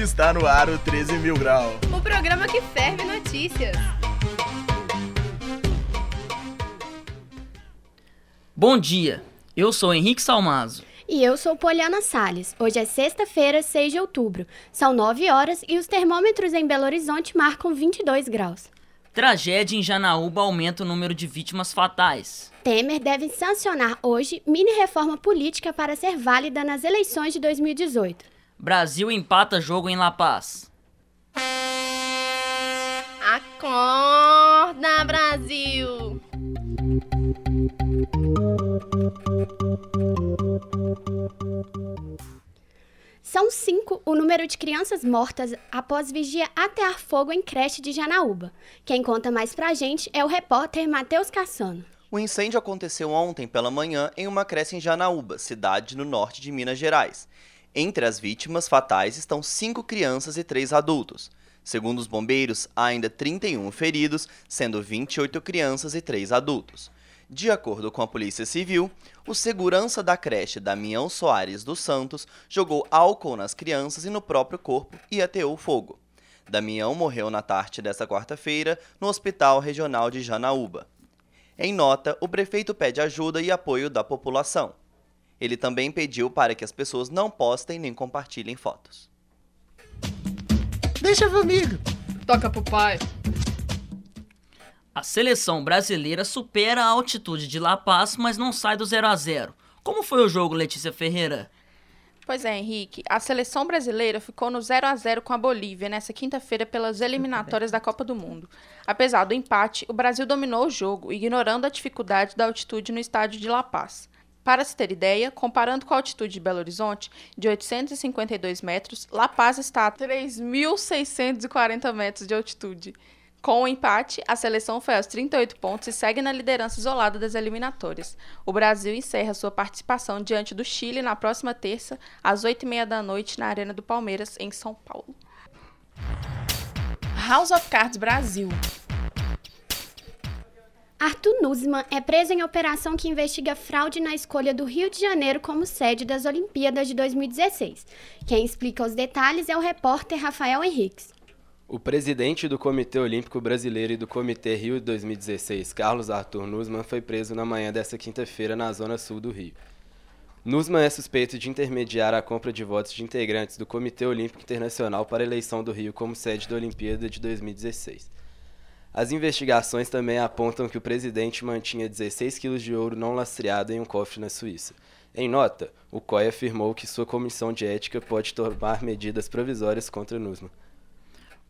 Está no ar o 13 mil grau. O programa que ferve notícias. Bom dia, eu sou Henrique Salmazo. E eu sou Poliana Salles. Hoje é sexta-feira, 6 de outubro. São 9 horas e os termômetros em Belo Horizonte marcam 22 graus. Tragédia em Janaúba aumenta o número de vítimas fatais. Temer deve sancionar hoje mini reforma política para ser válida nas eleições de 2018. Brasil empata jogo em La Paz. Acorda, Brasil! São cinco o número de crianças mortas após vigia atear fogo em creche de Janaúba. Quem conta mais pra gente é o repórter Matheus Cassano. O incêndio aconteceu ontem pela manhã em uma creche em Janaúba, cidade no norte de Minas Gerais. Entre as vítimas fatais estão cinco crianças e três adultos. Segundo os bombeiros, há ainda 31 feridos, sendo 28 crianças e três adultos. De acordo com a Polícia Civil, o segurança da creche Damião Soares dos Santos jogou álcool nas crianças e no próprio corpo e ateou fogo. Damião morreu na tarde desta quarta-feira no Hospital Regional de Janaúba. Em nota, o prefeito pede ajuda e apoio da população. Ele também pediu para que as pessoas não postem nem compartilhem fotos. Deixa comigo. Toca pro pai. A seleção brasileira supera a altitude de La Paz, mas não sai do 0 a 0. Como foi o jogo, Letícia Ferreira? Pois é, Henrique. A seleção brasileira ficou no 0 a 0 com a Bolívia nesta quinta-feira pelas eliminatórias da Copa do Mundo. Apesar do empate, o Brasil dominou o jogo, ignorando a dificuldade da altitude no estádio de La Paz. Para se ter ideia, comparando com a altitude de Belo Horizonte, de 852 metros, La Paz está a 3.640 metros de altitude. Com o empate, a seleção foi aos 38 pontos e segue na liderança isolada das eliminatórias. O Brasil encerra sua participação diante do Chile na próxima terça, às 8h30 da noite, na Arena do Palmeiras, em São Paulo. House of Cards Brasil. Arthur Nussmann é preso em operação que investiga fraude na escolha do Rio de Janeiro como sede das Olimpíadas de 2016. Quem explica os detalhes é o repórter Rafael Henriques. O presidente do Comitê Olímpico Brasileiro e do Comitê Rio 2016, Carlos Arthur Nussmann, foi preso na manhã desta quinta-feira na zona sul do Rio. Nussmann é suspeito de intermediar a compra de votos de integrantes do Comitê Olímpico Internacional para a eleição do Rio como sede da Olimpíada de 2016. As investigações também apontam que o presidente mantinha 16 quilos de ouro não lastreado em um cofre na Suíça. Em nota, o COI afirmou que sua comissão de ética pode tomar medidas provisórias contra Nussmann.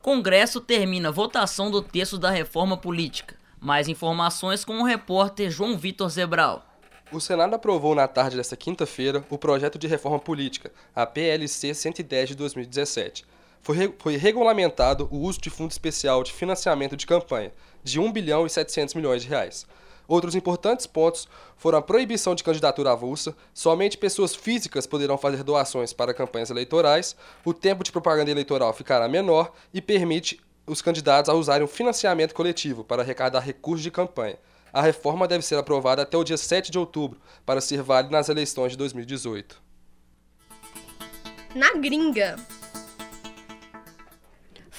Congresso termina votação do texto da reforma política. Mais informações com o repórter João Vitor Zebral. O Senado aprovou na tarde desta quinta-feira o projeto de reforma política, a PLC 110 de 2017. Foi, foi regulamentado o uso de fundo especial de financiamento de campanha, de 1 bilhão e 700 milhões de reais. Outros importantes pontos foram a proibição de candidatura avulsa, somente pessoas físicas poderão fazer doações para campanhas eleitorais, o tempo de propaganda eleitoral ficará menor e permite os candidatos a usarem o financiamento coletivo para arrecadar recursos de campanha. A reforma deve ser aprovada até o dia 7 de outubro, para ser válida nas eleições de 2018. Na gringa.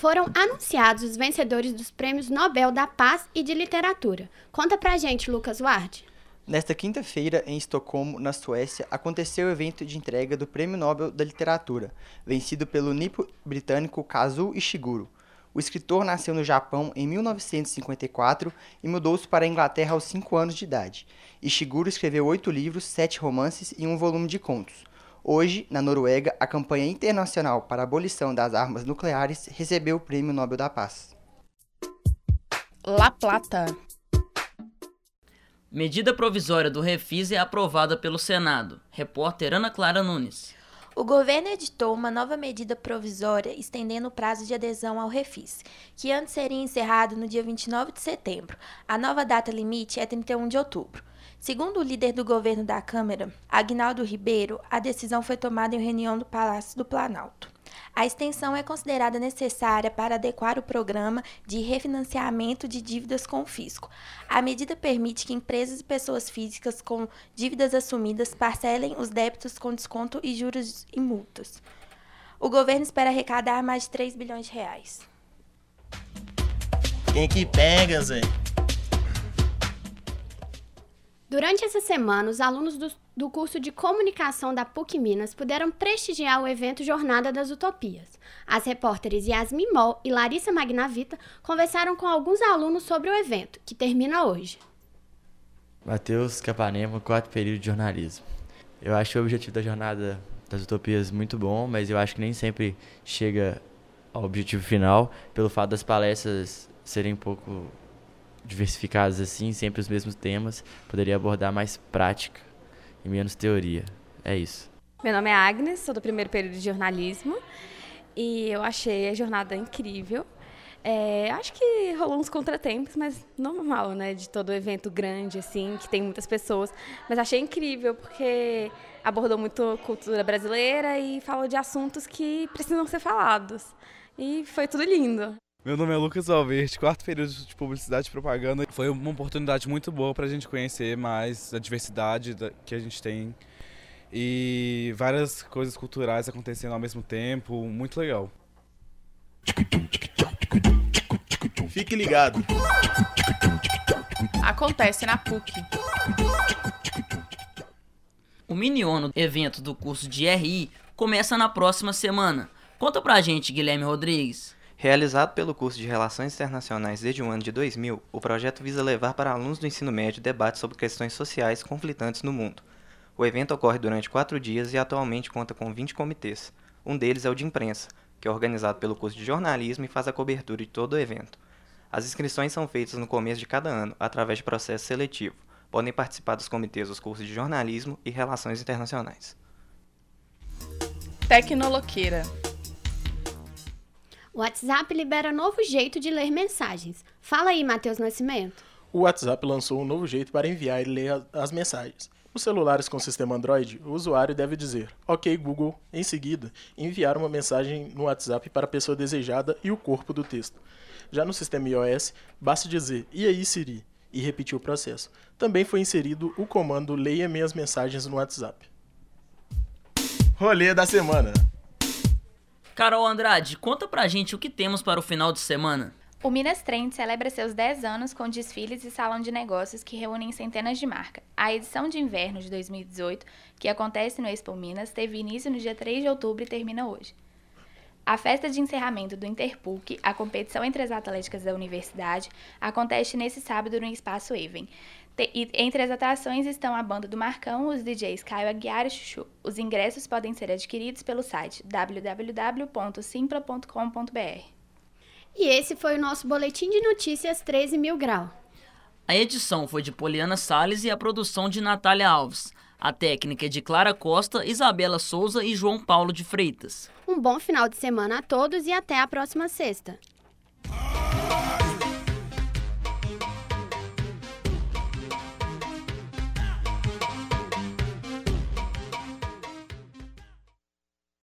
Foram anunciados os vencedores dos prêmios Nobel da Paz e de Literatura. Conta pra gente, Lucas Ward. Nesta quinta-feira, em Estocolmo, na Suécia, aconteceu o evento de entrega do Prêmio Nobel da Literatura, vencido pelo nipo-britânico Kazuo Ishiguro. O escritor nasceu no Japão em 1954 e mudou-se para a Inglaterra aos 5 anos de idade. Ishiguro escreveu oito livros, sete romances e um volume de contos. Hoje, na Noruega, a campanha internacional para a abolição das armas nucleares recebeu o Prêmio Nobel da Paz. La Plata. Medida provisória do Refis é aprovada pelo Senado. Repórter Ana Clara Nunes. O governo editou uma nova medida provisória estendendo o prazo de adesão ao Refis, que antes seria encerrado no dia 29 de setembro. A nova data limite é 31 de outubro. Segundo o líder do governo da Câmara, Agnaldo Ribeiro, a decisão foi tomada em reunião do Palácio do Planalto. A extensão é considerada necessária para adequar o programa de refinanciamento de dívidas com o fisco. A medida permite que empresas e pessoas físicas com dívidas assumidas parcelem os débitos com desconto e juros e multas. O governo espera arrecadar mais de 3 bilhões de reais. Quem que pega, Zé? Durante essa semana, os alunos do, do curso de comunicação da PUC Minas puderam prestigiar o evento Jornada das Utopias. As repórteres Yasmin Mol e Larissa Magnavita conversaram com alguns alunos sobre o evento, que termina hoje. Matheus Capanema, quarto período de jornalismo. Eu acho o objetivo da Jornada das Utopias muito bom, mas eu acho que nem sempre chega ao objetivo final, pelo fato das palestras serem um pouco diversificadas assim, sempre os mesmos temas, poderia abordar mais prática e menos teoria. É isso. Meu nome é Agnes, sou do primeiro período de jornalismo e eu achei a jornada incrível. É, acho que rolou uns contratempos, mas normal, né? De todo evento grande, assim, que tem muitas pessoas. Mas achei incrível, porque abordou muito cultura brasileira e falou de assuntos que precisam ser falados. E foi tudo lindo. Meu nome é Lucas Alverde, quarto período de publicidade e propaganda. Foi uma oportunidade muito boa para a gente conhecer mais a diversidade que a gente tem e várias coisas culturais acontecendo ao mesmo tempo, muito legal. Fique ligado. Acontece na PUC. O Miniono, evento do curso de RI, começa na próxima semana. Conta pra gente, Guilherme Rodrigues. Realizado pelo curso de Relações Internacionais desde o ano de 2000, o projeto visa levar para alunos do ensino médio debates sobre questões sociais conflitantes no mundo. O evento ocorre durante quatro dias e atualmente conta com 20 comitês. Um deles é o de imprensa, que é organizado pelo curso de jornalismo e faz a cobertura de todo o evento. As inscrições são feitas no começo de cada ano, através de processo seletivo. Podem participar dos comitês dos cursos de jornalismo e relações internacionais. Tecnoloqueira. O WhatsApp libera novo jeito de ler mensagens. Fala aí, Matheus Nascimento. O WhatsApp lançou um novo jeito para enviar e ler as mensagens. Nos celulares com sistema Android, o usuário deve dizer OK Google, em seguida, enviar uma mensagem no WhatsApp para a pessoa desejada e o corpo do texto. Já no sistema iOS, basta dizer E aí Siri e repetir o processo. Também foi inserido o comando Leia minhas mensagens no WhatsApp. Rolê da semana. Carol Andrade, conta pra gente o que temos para o final de semana. O Minas Trend celebra seus 10 anos com desfiles e salão de negócios que reúnem centenas de marcas. A edição de inverno de 2018, que acontece no Expo Minas, teve início no dia 3 de outubro e termina hoje. A festa de encerramento do Interpuc, a competição entre as atléticas da universidade, acontece nesse sábado no Espaço Even. E entre as atrações estão a banda do Marcão, os DJs Caio Aguiar e Chuchu. Os ingressos podem ser adquiridos pelo site www.simpla.com.br. E esse foi o nosso boletim de notícias 13 mil grau. A edição foi de Poliana Salles e a produção de Natália Alves. A técnica é de Clara Costa, Isabela Souza e João Paulo de Freitas. Um bom final de semana a todos e até a próxima sexta.